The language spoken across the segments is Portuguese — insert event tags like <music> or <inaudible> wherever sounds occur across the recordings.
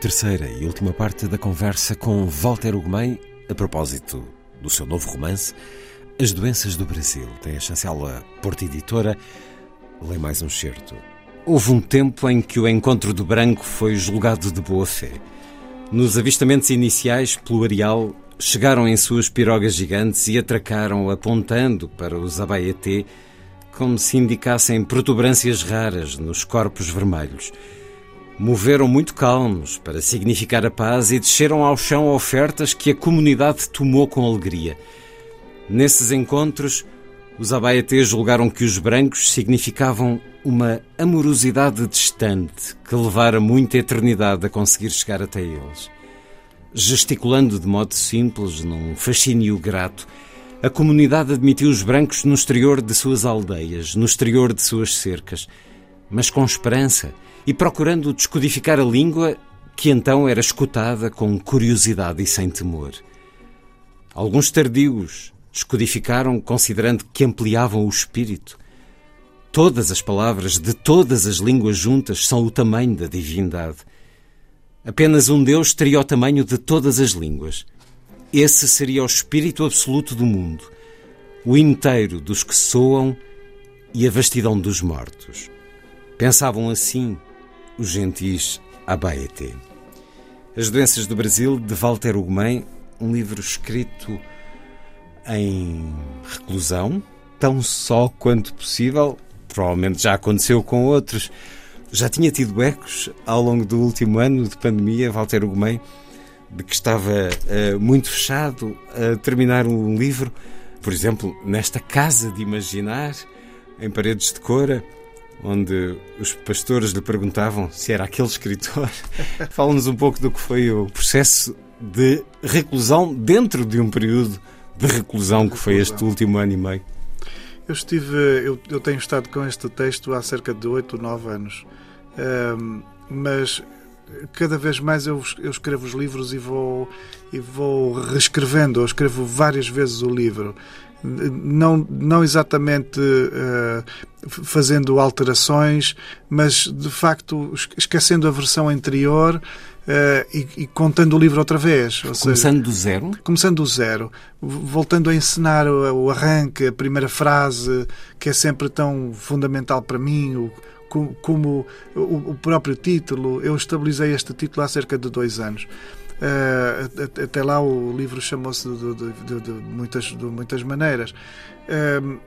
Terceira e última parte da conversa com Walter Ugumem a propósito do seu novo romance As Doenças do Brasil. Tem a chancela Porta Editora. Lê mais um certo. Houve um tempo em que o encontro do branco foi julgado de boa fé. Nos avistamentos iniciais, pelo areal, chegaram em suas pirogas gigantes e atracaram apontando para os Abaeté como se indicassem protuberâncias raras nos corpos vermelhos. Moveram muito calmos para significar a paz e desceram ao chão ofertas que a comunidade tomou com alegria. Nesses encontros, os Abaeté julgaram que os brancos significavam uma amorosidade distante que levara muita eternidade a conseguir chegar até eles. Gesticulando de modo simples, num fascínio grato, a comunidade admitiu os brancos no exterior de suas aldeias, no exterior de suas cercas, mas com esperança e procurando descodificar a língua que então era escutada com curiosidade e sem temor. Alguns tardios descodificaram considerando que ampliavam o espírito. Todas as palavras de todas as línguas juntas são o tamanho da divindade. Apenas um Deus teria o tamanho de todas as línguas. Esse seria o espírito absoluto do mundo, o inteiro dos que soam e a vastidão dos mortos. Pensavam assim os gentis Abaeté. As Doenças do Brasil, de Walter Ugumem, um livro escrito em reclusão, tão só quanto possível. Provavelmente já aconteceu com outros. Já tinha tido ecos ao longo do último ano de pandemia, Walter Ugumem, de que estava uh, muito fechado a terminar um livro, por exemplo, nesta casa de imaginar, em paredes de cora, onde os pastores lhe perguntavam se era aquele escritor. <laughs> Fala-nos um pouco do que foi o processo de reclusão dentro de um período de reclusão que foi este último ano e meio? Eu estive, eu, eu tenho estado com este texto há cerca de 8 ou 9 anos, um, mas cada vez mais eu, eu, escrevo os livros e vou, e vou reescrevendo, eu escrevo várias vezes o livro. Não, não exatamente uh, fazendo alterações, mas de facto esquecendo a versão anterior Uh, e, e, contando o livro outra vez. começando seja, do zero? Começando do zero. Voltando a encenar o, o, arranque, a primeira frase, que é sempre tão fundamental para mim, o, como, como o, o, próprio título. Eu estabilizei este título há cerca de dois anos. Uh, até lá o livro chamou-se de, de, de, de, muitas, de muitas maneiras. Uh,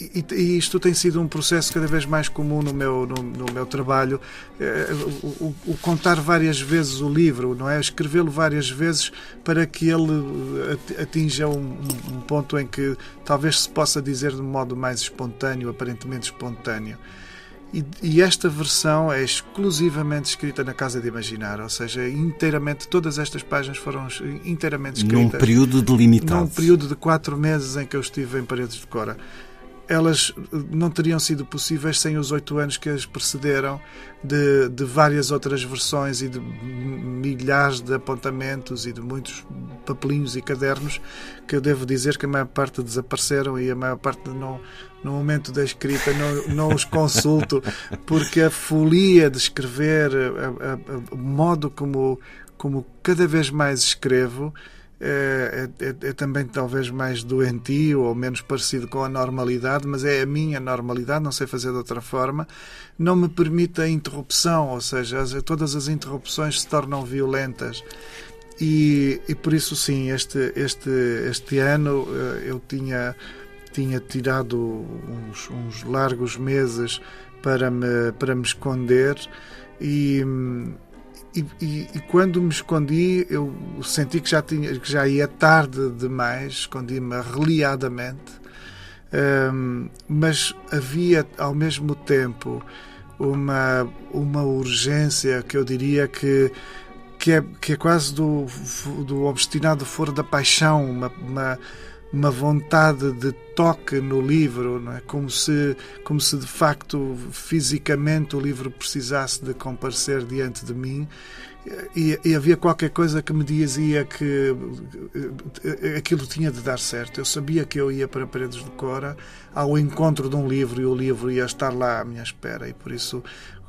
e, e, isto tem sido um processo cada vez mais comum no meu, no, no meu trabalho, é, o, o, contar várias vezes o livro, não é? Escrevê-lo várias vezes para que ele atinja um, um, ponto em que talvez se possa dizer de um modo mais espontâneo, aparentemente espontâneo. E, e, esta versão é exclusivamente escrita na Casa de Imaginar, ou seja, inteiramente, todas estas páginas foram inteiramente escritas. Num período delimitado. Num período de quatro meses em que eu estive em Paredes de Cora elas não teriam sido possíveis sem os oito anos que as precederam, de, de, várias outras versões e de milhares de apontamentos e de muitos papelinhos e cadernos que eu devo dizer que a maior parte desapareceram e a maior parte não, no momento da escrita não, não os consulto <laughs> porque a folia de escrever, o modo como, como cada vez mais escrevo é, é, é, é, também talvez mais doentio ou menos parecido com a normalidade, mas é a minha normalidade, não sei fazer de outra forma, não me permite a interrupção, ou seja, as, todas as interrupções se tornam violentas. E, e por isso, sim, este, este, este ano eh, eu tinha, tinha tirado uns, uns largos meses para me, para me esconder e e, e, e, quando me escondi, eu senti que já, tinha, que já ia tarde demais, escondi-me reliadamente, um, mas havia ao mesmo tempo uma, uma urgência que eu diria que, que, é, que é quase do, do obstinado foro da paixão, uma, uma, uma vontade de toque no livro, não é? como, se, como se de facto fisicamente o livro precisasse de comparecer diante de mim e, e, havia qualquer coisa que me dizia que eh, aquilo tinha de dar certo. Eu sabia que eu ia para Paredes de Cora ao encontro de um livro e o livro ia estar lá à minha espera. E por isso,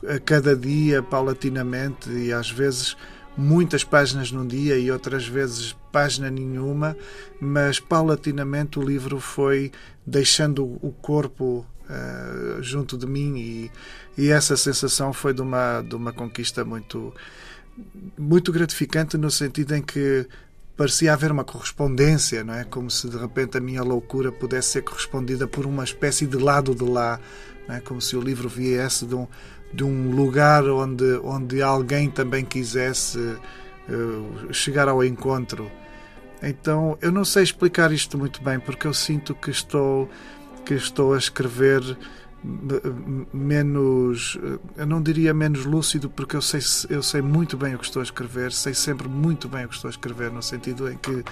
a cada dia, paulatinamente, e às vezes muitas páginas num dia e outras vezes página nenhuma, mas paulatinamente o livro foi deixando o corpo uh, junto de mim e, e essa sensação foi de uma, de uma conquista muito muito gratificante no sentido em que parecia haver uma correspondência, não é? Como se de repente a minha loucura pudesse ser correspondida por uma espécie de lado de lá, não é? Como se o livro viesse de um, de um lugar onde, onde alguém também quisesse uh, chegar ao encontro. Então, eu não sei explicar isto muito bem, porque eu sinto que estou que estou a escrever menos eu não diria menos lúcido porque eu sei eu sei muito bem o que estou a escrever sei sempre muito bem o que estou a escrever no sentido em que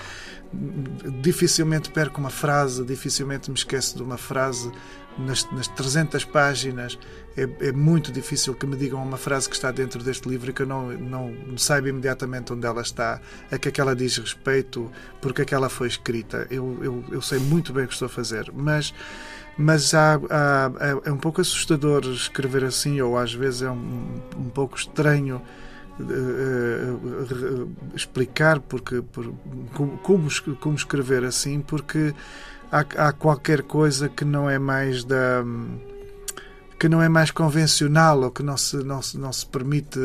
dificilmente perco uma frase dificilmente me esqueço de uma frase nas, nas 300 páginas é, é, muito difícil que me digam uma frase que está dentro deste livro e que eu não, não saiba imediatamente onde ela está, a que aquela diz respeito, porque aquela foi escrita. Eu, eu, eu sei muito bem o que estou a fazer, mas mas há, há, é, é um pouco assustador escrever assim, ou às vezes é um, um pouco estranho uh, uh, explicar porque, por, como, como escrever assim, porque há, há qualquer coisa que não é mais da que não é mais convencional ou que não se, não se, não se permite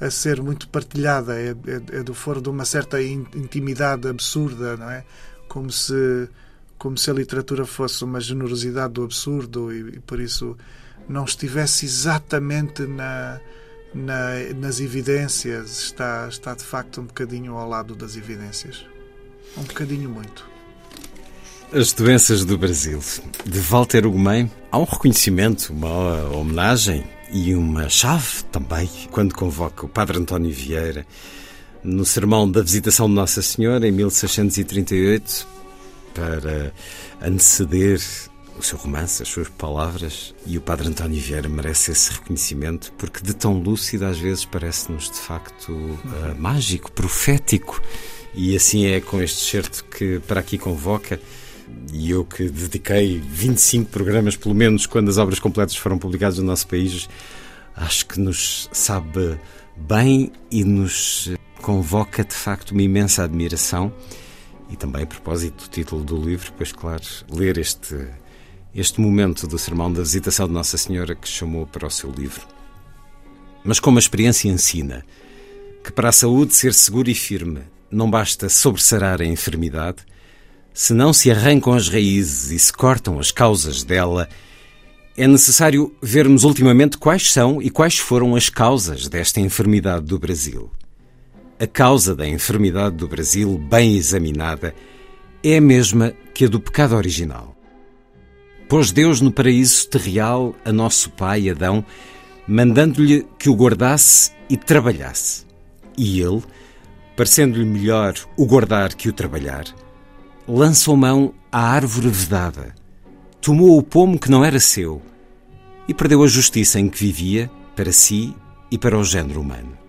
a ser muito partilhada, é, é, é do foro de uma certa intimidade absurda, não é? Como se como se a literatura fosse uma generosidade do absurdo e, e por isso não estivesse exatamente na, na, nas evidências, está, está de facto um bocadinho ao lado das evidências. Um bocadinho muito. As doenças do Brasil, de Walter Ugumem, há um reconhecimento, uma homenagem e uma chave também, quando convoca o Padre António Vieira no sermão da visitação de Nossa Senhora em 1638 para anteceder o seu romance, as suas palavras, e o Padre António Vieira merece esse reconhecimento, porque de tão lúcido às vezes parece-nos de facto uh, mágico, profético, e assim é com este certo que para aqui convoca. E eu que dediquei 25 programas, pelo menos, quando as obras completas foram publicadas no nosso país, acho que nos sabe bem e nos convoca de facto uma imensa admiração e também a propósito do título do livro, pois claro, ler este, este momento do sermão da visitação de Nossa Senhora que chamou para o seu livro. Mas como a experiência ensina que para a saúde ser segura e firme não basta sobressarar a enfermidade, se não se arrancam as raízes e se cortam as causas dela, é necessário vermos ultimamente quais são e quais foram as causas desta enfermidade do Brasil a causa da enfermidade do Brasil, bem examinada, é a mesma que a do pecado original. Pôs Deus no paraíso terreal a nosso pai Adão, mandando-lhe que o guardasse e trabalhasse. E ele, parecendo-lhe melhor o guardar que o trabalhar, lançou mão à árvore vedada, tomou o pomo que não era seu e perdeu a justiça em que vivia para si e para o género humano.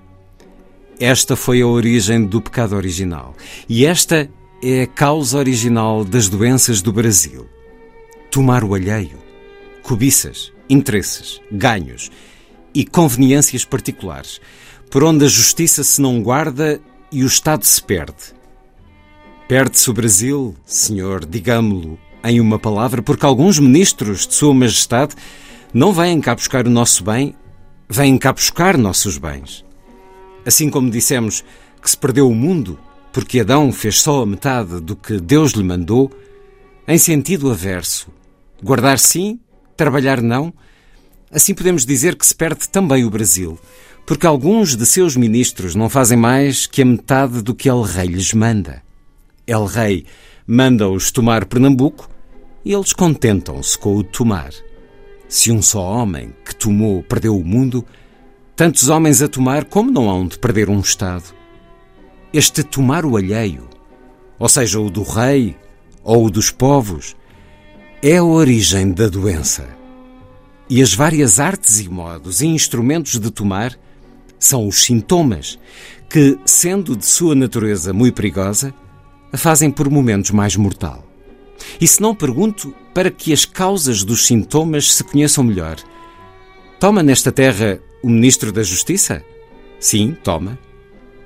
Esta foi a origem do pecado original. E esta é a causa original das doenças do Brasil. Tomar o alheio, cobiças, interesses, ganhos e conveniências particulares, por onde a justiça se não guarda e o Estado se perde. Perde-se o Brasil, senhor, digamo-lo em uma palavra, porque alguns ministros de Sua Majestade não vêm cá buscar o nosso bem, vêm cá buscar nossos bens. Assim como dissemos que se perdeu o mundo porque Adão fez só a metade do que Deus lhe mandou, em sentido averso, guardar sim, trabalhar não, assim podemos dizer que se perde também o Brasil, porque alguns de seus ministros não fazem mais que a metade do que El Rei lhes manda. El Rei manda-os tomar Pernambuco e eles contentam-se com o tomar. se um só homem que tomou perdeu o mundo, tantos homens a tomar, como não hão de perder um Estado? Este tomar o alheio, ou seja, o do rei ou o dos povos, é a origem da doença. E as várias artes e modos e instrumentos de tomar são os sintomas que, sendo de sua natureza muito perigosa, a fazem por momentos mais mortal. E se não pergunto para que as causas dos sintomas se conheçam melhor, toma nesta terra o Ministro da Justiça? Sim, toma.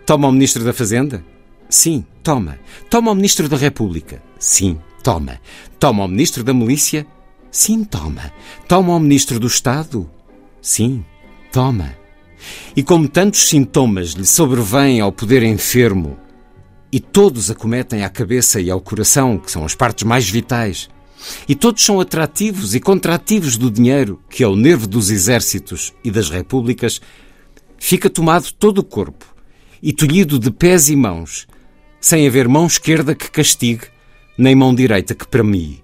Toma o Ministro da Fazenda? Sim, toma. Toma o Ministro da República? Sim, toma. Toma o Ministro da Milícia? Sim, toma. Toma o Ministro do Estado? Sim, toma. E como tantos sintomas lhe sobrevêm ao poder enfermo, e todos acometem à cabeça e ao coração, que são as partes mais vitais, e todos são atrativos e contrativos do dinheiro, que é o nervo dos exércitos e das repúblicas, fica tomado todo o corpo e tolhido de pés e mãos, sem haver mão esquerda que castigue, nem mão direita que premie.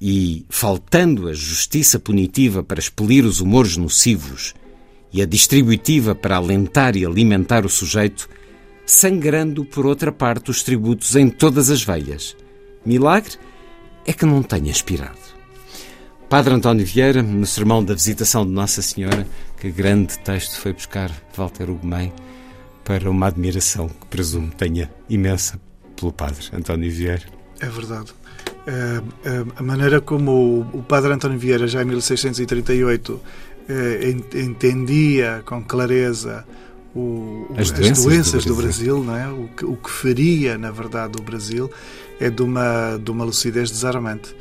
E, faltando a justiça punitiva para expelir os humores nocivos e a distributiva para alentar e alimentar o sujeito, sangrando por outra parte os tributos em todas as veias. Milagre é que não tenha expirado. Padre António Vieira, no sermão da visitação de Nossa Senhora, que grande texto foi buscar Walter Ugumem para uma admiração que presumo tenha imensa pelo Padre António Vieira. É verdade. Eh, eh, a maneira como o Padre António Vieira, já em 1638, eh, entendia com clareza o, as doenças, as doenças do, Brasil, do Brasil não é? o, que, o que faria, na verdade, o Brasil é de uma, de uma lucidez desarmante.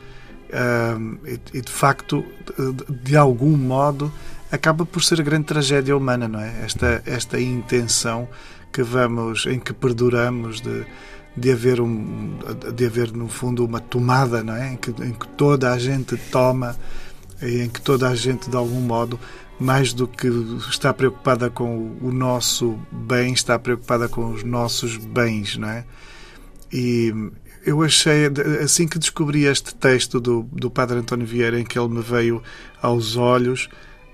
Um, e, e, de facto, de, de, algum modo, acaba por ser a grande tragédia humana, não é? Esta, esta intenção que vamos, em que perduramos de, de haver um, de haver no fundo uma tomada, não é? Em que, em que toda a gente toma, em que toda a gente de algum modo mais do que está preocupada com o nosso bem, está preocupada com os nossos bens, não é? E eu achei, assim que descobri este texto do, do Padre António Vieira, em que ele me veio aos olhos,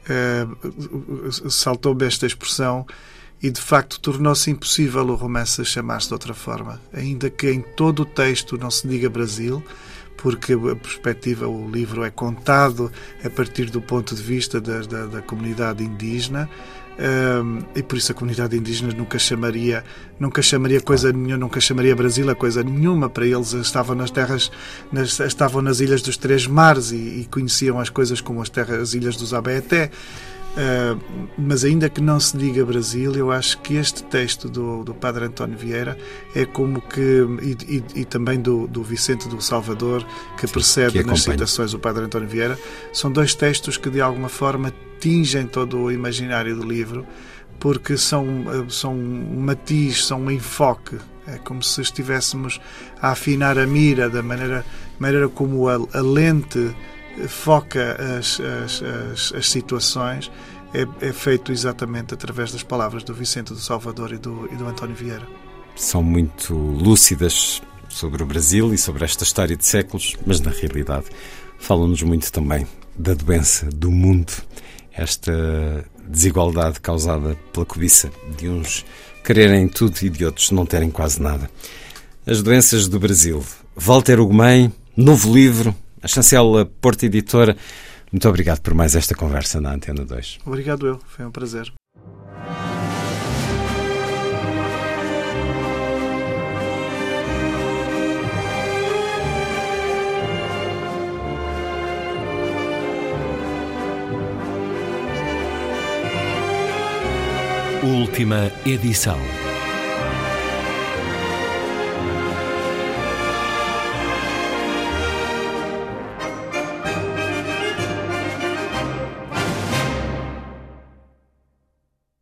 eh, saltou-me esta expressão e de facto tornou-se impossível o romance chamar-se de outra forma. Ainda que em todo o texto não se diga Brasil, porque a perspectiva, o livro é contado a partir do ponto de vista da, da, da comunidade indígena. Um, e por isso a comunidade indígena nunca chamaria nunca chamaria coisa nenhuma nunca chamaria Brasil a coisa nenhuma para eles estavam nas terras nas, estavam nas ilhas dos três mares e, e conheciam as coisas como as terras as ilhas dos Abaeté Uh, mas ainda que não se diga Brasil, eu acho que este texto do, do Padre António Vieira é como que, e, e, e também do, do Vicente do Salvador, que Sim, precede que nas citações o Padre António Vieira, são dois textos que de alguma forma tingem todo o imaginário do livro, porque são, são um matiz, são um enfoque. É como se estivéssemos a afinar a mira da maneira, maneira como a, a lente foca as, as, as, as situações é, é, feito exatamente através das palavras do Vicente do Salvador e do, e do António Vieira. São muito lúcidas sobre o Brasil e sobre esta história de séculos, mas na realidade falam-nos muito também da doença do mundo, esta desigualdade causada pela cobiça de uns quererem tudo e de outros não terem quase nada. As doenças do Brasil. Walter Ugumem, novo livro, a chancela Porta Editora. Muito obrigado por mais esta conversa na Antena 2. Obrigado eu, foi um prazer. Última edição.